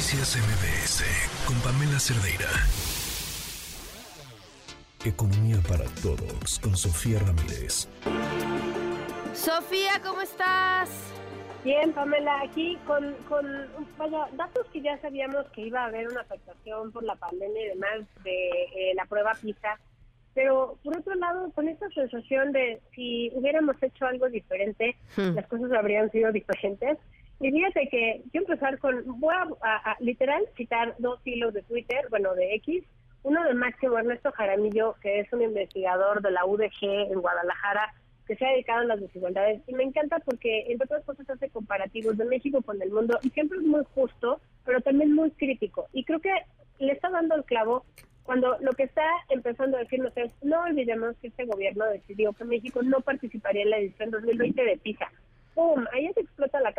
Noticias MBS con Pamela Cerdeira. Economía para todos con Sofía Ramírez. Sofía, ¿cómo estás? Bien, Pamela, aquí con, con vaya, datos que ya sabíamos que iba a haber una afectación por la pandemia y demás de eh, la prueba PISA, pero por otro lado, con esta sensación de si hubiéramos hecho algo diferente, Hmm. las cosas habrían sido diferentes. Y fíjate que yo empezar con, voy a, a- a literal citar dos hilos de Twitter, bueno, de X, uno de Máximo Ernesto Jaramillo, que es un investigador de la UDG en Guadalajara, que se ha dedicado a las desigualdades. Y me encanta porque, entre otras cosas, hace comparativos de México con el mundo y siempre es muy justo, pero también muy crítico. Y creo que le está dando el clavo cuando lo que está empezando a decirnos es, no olvidemos que este gobierno decidió que México no participaría en la edición 2020 de PISA. ¡Pum! Ahí ya te explota la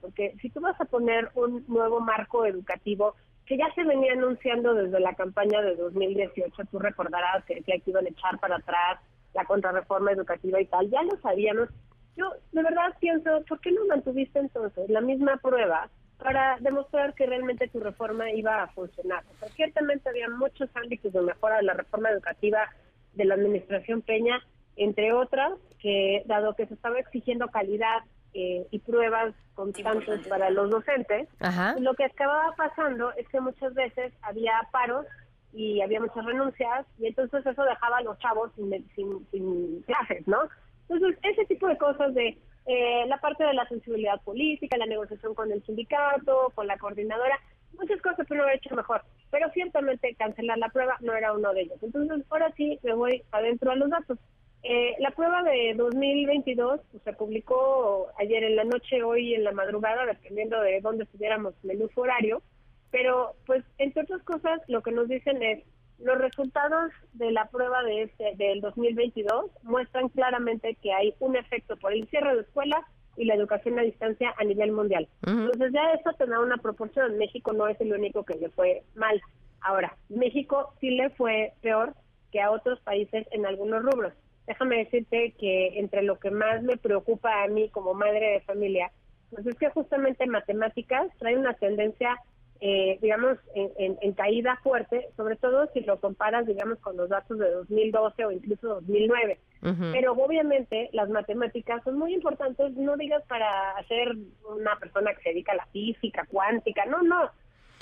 porque si tú vas a poner un nuevo marco educativo que ya se venía anunciando desde la campaña de 2018, tú recordarás que que iban a echar para atrás la contrarreforma educativa y tal, ya lo sabíamos. Yo de verdad pienso, ¿por qué no mantuviste entonces la misma prueba para demostrar que realmente tu reforma iba a funcionar? O sea, ciertamente había muchos ámbitos de mejora de la reforma educativa de la administración Peña, entre otras, que dado que se estaba exigiendo calidad eh, y pruebas constantes para los docentes, Ajá. lo que acababa pasando es que muchas veces había paros y había muchas renuncias y entonces eso dejaba a los chavos sin, sin, sin clases, ¿no? Entonces, ese tipo de cosas de eh, la parte de la sensibilidad política, la negociación con el sindicato, con la coordinadora, muchas cosas que no haber hecho mejor, pero ciertamente cancelar la prueba no era uno de ellos. Entonces, ahora sí me voy adentro a los datos. Eh, la prueba de 2022 pues, se publicó ayer en la noche, hoy en la madrugada, dependiendo de dónde estuviéramos en el uso horario, pero pues entre otras cosas lo que nos dicen es los resultados de la prueba de este del 2022 muestran claramente que hay un efecto por el cierre de escuelas y la educación a distancia a nivel mundial. Entonces ya eso tendrá una proporción. México no es el único que le fue mal. Ahora, México sí le fue peor que a otros países en algunos rubros. Déjame decirte que entre lo que más me preocupa a mí como madre de familia, pues es que justamente matemáticas trae una tendencia, eh, digamos, en, en- en caída fuerte, sobre todo si lo comparas, digamos, con los datos de 2012 o incluso 2009. Ujú. Pero obviamente las matemáticas son muy importantes, no digas para hacer una persona que se dedica a la física, cuántica, no, no.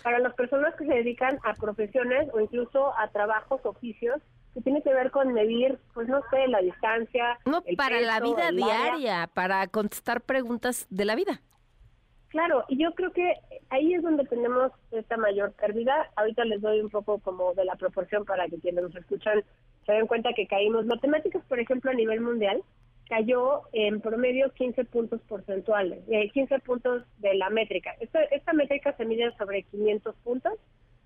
Para las personas que se dedican a profesiones o incluso a trabajos, oficios, que tiene que ver con medir, pues no sé, la distancia. No, el para la vida área. diaria, para contestar preguntas de la vida. Claro, y yo creo que ahí es donde tenemos esta mayor pérdida. Ahorita les doy un poco como de la proporción para que quienes nos escuchan se den cuenta que caímos. Matemáticas, por ejemplo, a nivel mundial, cayó en promedio 15 puntos porcentuales, eh, 15 puntos de la métrica. Esta, esta métrica se mide sobre 500 puntos.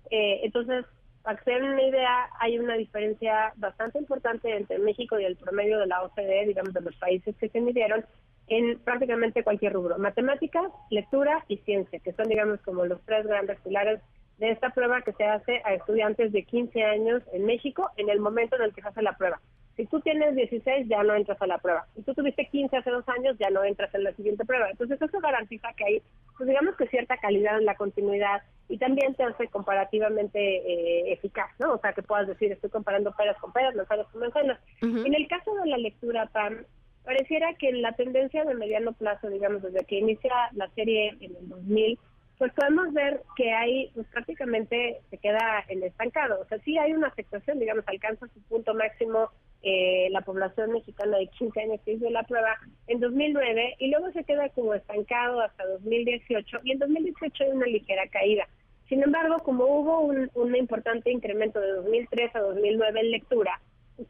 Eh, entonces, para que se den una idea, hay una diferencia bastante importante entre México y el promedio de la OCDE, digamos, de los países que se midieron, en prácticamente cualquier rubro. Matemáticas, lectura y ciencia, que son, digamos, como los tres grandes pilares de esta prueba que se hace a estudiantes de 15 años en México en el momento en el que se hace la prueba. Si tú tienes 16, ya no entras a la prueba. Si tú tuviste 15 hace dos años, ya no entras en la siguiente prueba. Entonces, eso garantiza que hay, pues digamos que cierta calidad en la continuidad y también te hace comparativamente eh, eficaz, ¿no? O sea, que puedas decir, estoy comparando peras con peras, manzanas con manzanas. Ujú. En el caso de la lectura, Pam, pareciera que la tendencia de mediano plazo, digamos, desde que inicia la serie en el 2000, pues podemos ver que hay, pues prácticamente se queda en estancado. O sea, sí hay una afectación, digamos, alcanza su punto máximo eh, la población mexicana de 15 años que hizo la prueba en 2009 y luego se queda como estancado hasta 2018 y en 2018 hay una ligera caída. Sin embargo, como hubo un, un importante incremento de 2003 a 2009 en lectura,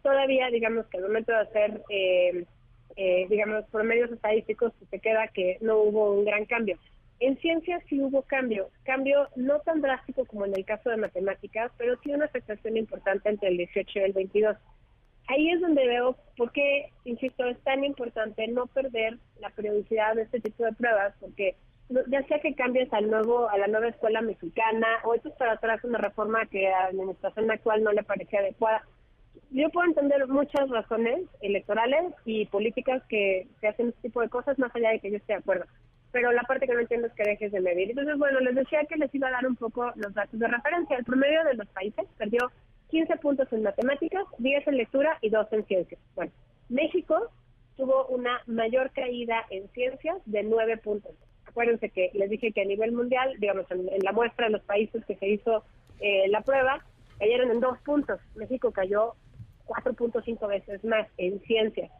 todavía, digamos que al momento de hacer, eh, eh, digamos, promedios estadísticos, se queda que no hubo un gran cambio. En ciencias sí hubo cambio, cambio no tan drástico como en el caso de matemáticas, pero sí una afectación importante entre el 18 y el 22. Ahí es donde veo por qué, insisto, es tan importante no perder la periodicidad de este tipo de pruebas, porque ya sea que cambies al nuevo a la nueva escuela mexicana o esto es para atrás una reforma que a la administración actual no le parecía adecuada. Yo puedo entender muchas razones electorales y políticas que, que hacen este tipo de cosas, más allá de que yo esté de acuerdo. pero la parte que no entiendo es que dejes de medir. Entonces, bueno, les decía que les iba a dar un poco los datos de referencia. El promedio de los países perdió 15 puntos en matemáticas, 10 en lectura y 2 en ciencias. Bueno, México tuvo una mayor caída en ciencias de 9 puntos. Acuérdense que les dije que a nivel mundial, digamos, en, la muestra de los países que se hizo eh, la prueba, cayeron en 2 puntos. México cayó 4.5 veces más en ciencias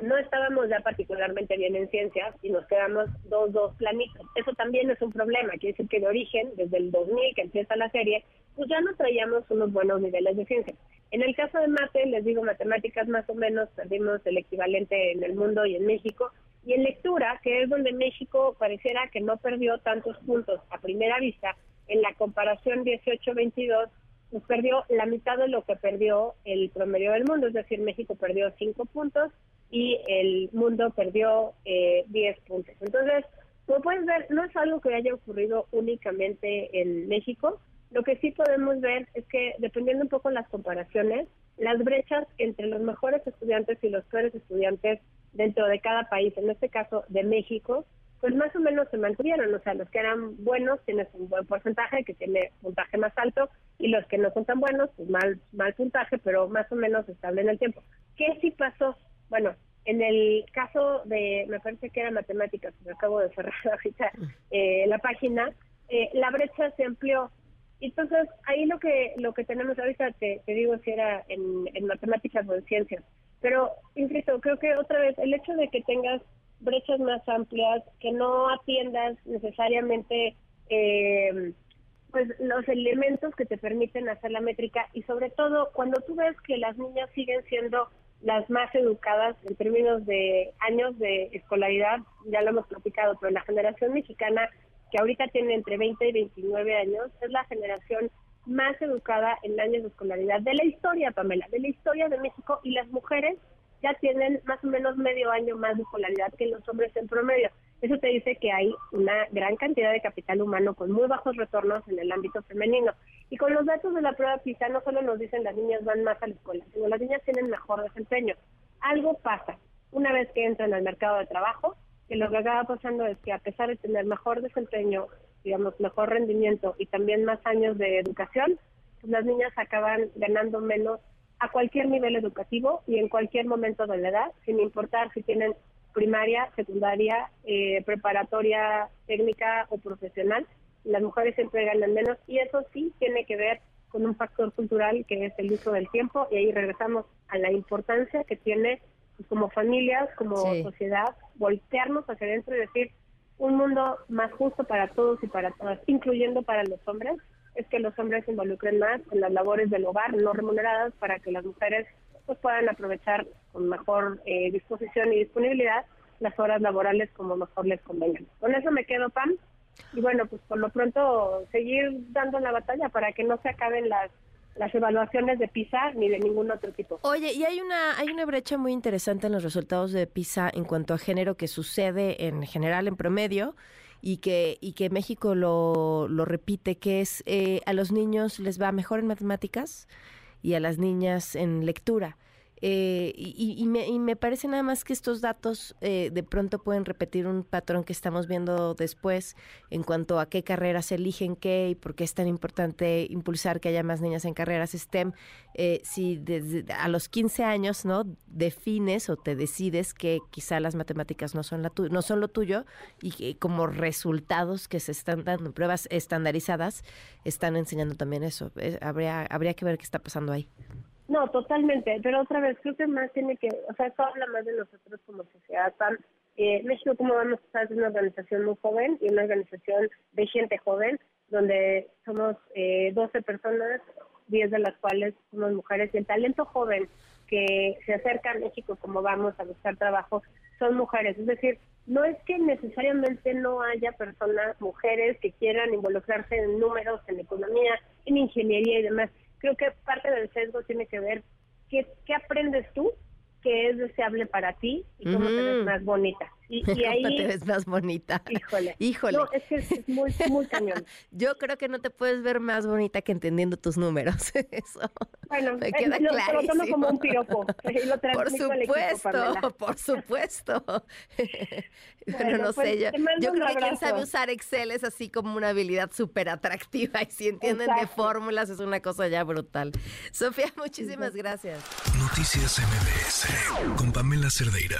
no estábamos ya particularmente bien en ciencias y nos quedamos dos, dos planitos. Eso también es un problema, quiere decir que de origen, desde el 2000 que empieza la serie, pues ya no traíamos unos buenos niveles de ciencia. En el caso de mate, les digo matemáticas más o menos, perdimos el equivalente en el mundo y en México. Y en lectura, que es donde México pareciera que no perdió tantos puntos a primera vista, en la comparación 18-22, pues perdió la mitad de lo que perdió el promedio del mundo, es decir, México perdió 5 puntos y el mundo perdió eh, 10 puntos. Entonces, como puedes ver, no es algo que haya ocurrido únicamente en México. Lo que sí podemos ver es que, dependiendo un poco las comparaciones, las brechas entre los mejores estudiantes y los peores estudiantes dentro de cada país, en este caso de México, pues más o menos se mantuvieron. O sea, los que eran buenos tienen un buen porcentaje, que tiene puntaje más alto, y los que no son tan buenos, pues mal, mal puntaje, pero más o menos estable en el tiempo. ¿Qué sí pasó? Bueno, en el caso de, me parece que era matemáticas, me acabo de cerrar ahorita eh, la página, eh, la brecha se amplió. Entonces, ahí lo que lo que tenemos ahorita, te, te digo si era en matemáticas o en ciencias, pero, insisto, creo que otra vez, el hecho de que tengas brechas más amplias, que no atiendas necesariamente eh, pues los elementos que te permiten hacer la métrica y sobre todo cuando tú ves que las niñas siguen siendo las más educadas en términos de años de escolaridad, ya lo hemos platicado, pero la generación mexicana, que ahorita tiene entre 20 y 29 años, es la generación más educada en años de escolaridad de la historia, Pamela, de la historia de México, y las mujeres ya tienen más o menos medio año más de escolaridad que los hombres en promedio. Eso te dice que hay una gran cantidad de capital humano con muy bajos retornos en el ámbito femenino. Y con los datos de la prueba PISA no solo nos dicen las niñas van más a la escuela, sino las niñas tienen mejor desempeño. Algo pasa una vez que entran al mercado de trabajo, que lo que acaba pasando es que a pesar de tener mejor desempeño, digamos, mejor rendimiento y también más años de educación, pues las niñas acaban ganando menos a cualquier nivel educativo y en cualquier momento de la edad, sin importar si tienen primaria, secundaria, eh, preparatoria técnica o profesional, las mujeres siempre ganan menos y eso sí tiene que ver con un factor cultural que es el uso del tiempo y ahí regresamos a la importancia que tiene pues, como familias, como sociedad, voltearnos hacia adentro y decir un mundo más justo para todos y para todas, incluyendo para los hombres, es que los hombres se involucren más en las labores del hogar no remuneradas para que las mujeres pues puedan aprovechar con mejor eh, disposición y disponibilidad las horas laborales como mejor les convengan. Con eso me quedo, Pam. Y bueno, pues por lo pronto seguir dando la batalla para que no se acaben las las evaluaciones de PISA ni de ningún otro tipo. Oye, y hay una hay una brecha muy interesante en los resultados de PISA en cuanto a género que sucede en general en promedio y que y que México lo, lo repite, que es eh, a los niños les va mejor en matemáticas y a las niñas en lectura. Eh, y, me, y, me, parece nada más que estos datos eh, de pronto pueden repetir un patrón que estamos viendo después en cuanto a qué carreras eligen qué y por qué es tan importante impulsar que haya más niñas en carreras STEM. Eh, si desde a los 15 años no defines o te decides que quizá las matemáticas no son, la no son lo tuyo y que como resultados que se están dando, pruebas estandarizadas, están enseñando también eso. habría, habría que ver qué está pasando ahí. No, totalmente, pero otra vez creo que más tiene que, o sea, esto habla más de nosotros como sociedad. Eh, México, como vamos a es una organización muy joven y una organización de gente joven, donde somos eh, 12 personas, 10 de las cuales somos mujeres, y el talento joven que se acerca a México como vamos a buscar trabajo son mujeres. Es decir, no es que necesariamente no haya personas, mujeres, que quieran involucrarse en números, en economía, en ingeniería y demás creo que parte del sesgo tiene que ver qué, qué aprendes tú que es deseable para ti y cómo te ves más bonita. Y, y ahí... te ves más bonita. Híjole. Híjole. No, es que es muy, muy cañón. Yo creo que no te puedes ver más bonita que entendiendo tus números. Eso Bueno, me eh, queda lo, clarísimo. lo tomo como un piropo. y lo Por transmito al equipo, supuesto, por supuesto. bueno, Bueno, no pues, sé, yo, yo creo que quien sabe usar Excel es así como una habilidad súper atractiva y si entienden de fórmulas es una cosa ya brutal. Sofía, muchísimas gracias. Noticias MBS con Pamela Cerdeira.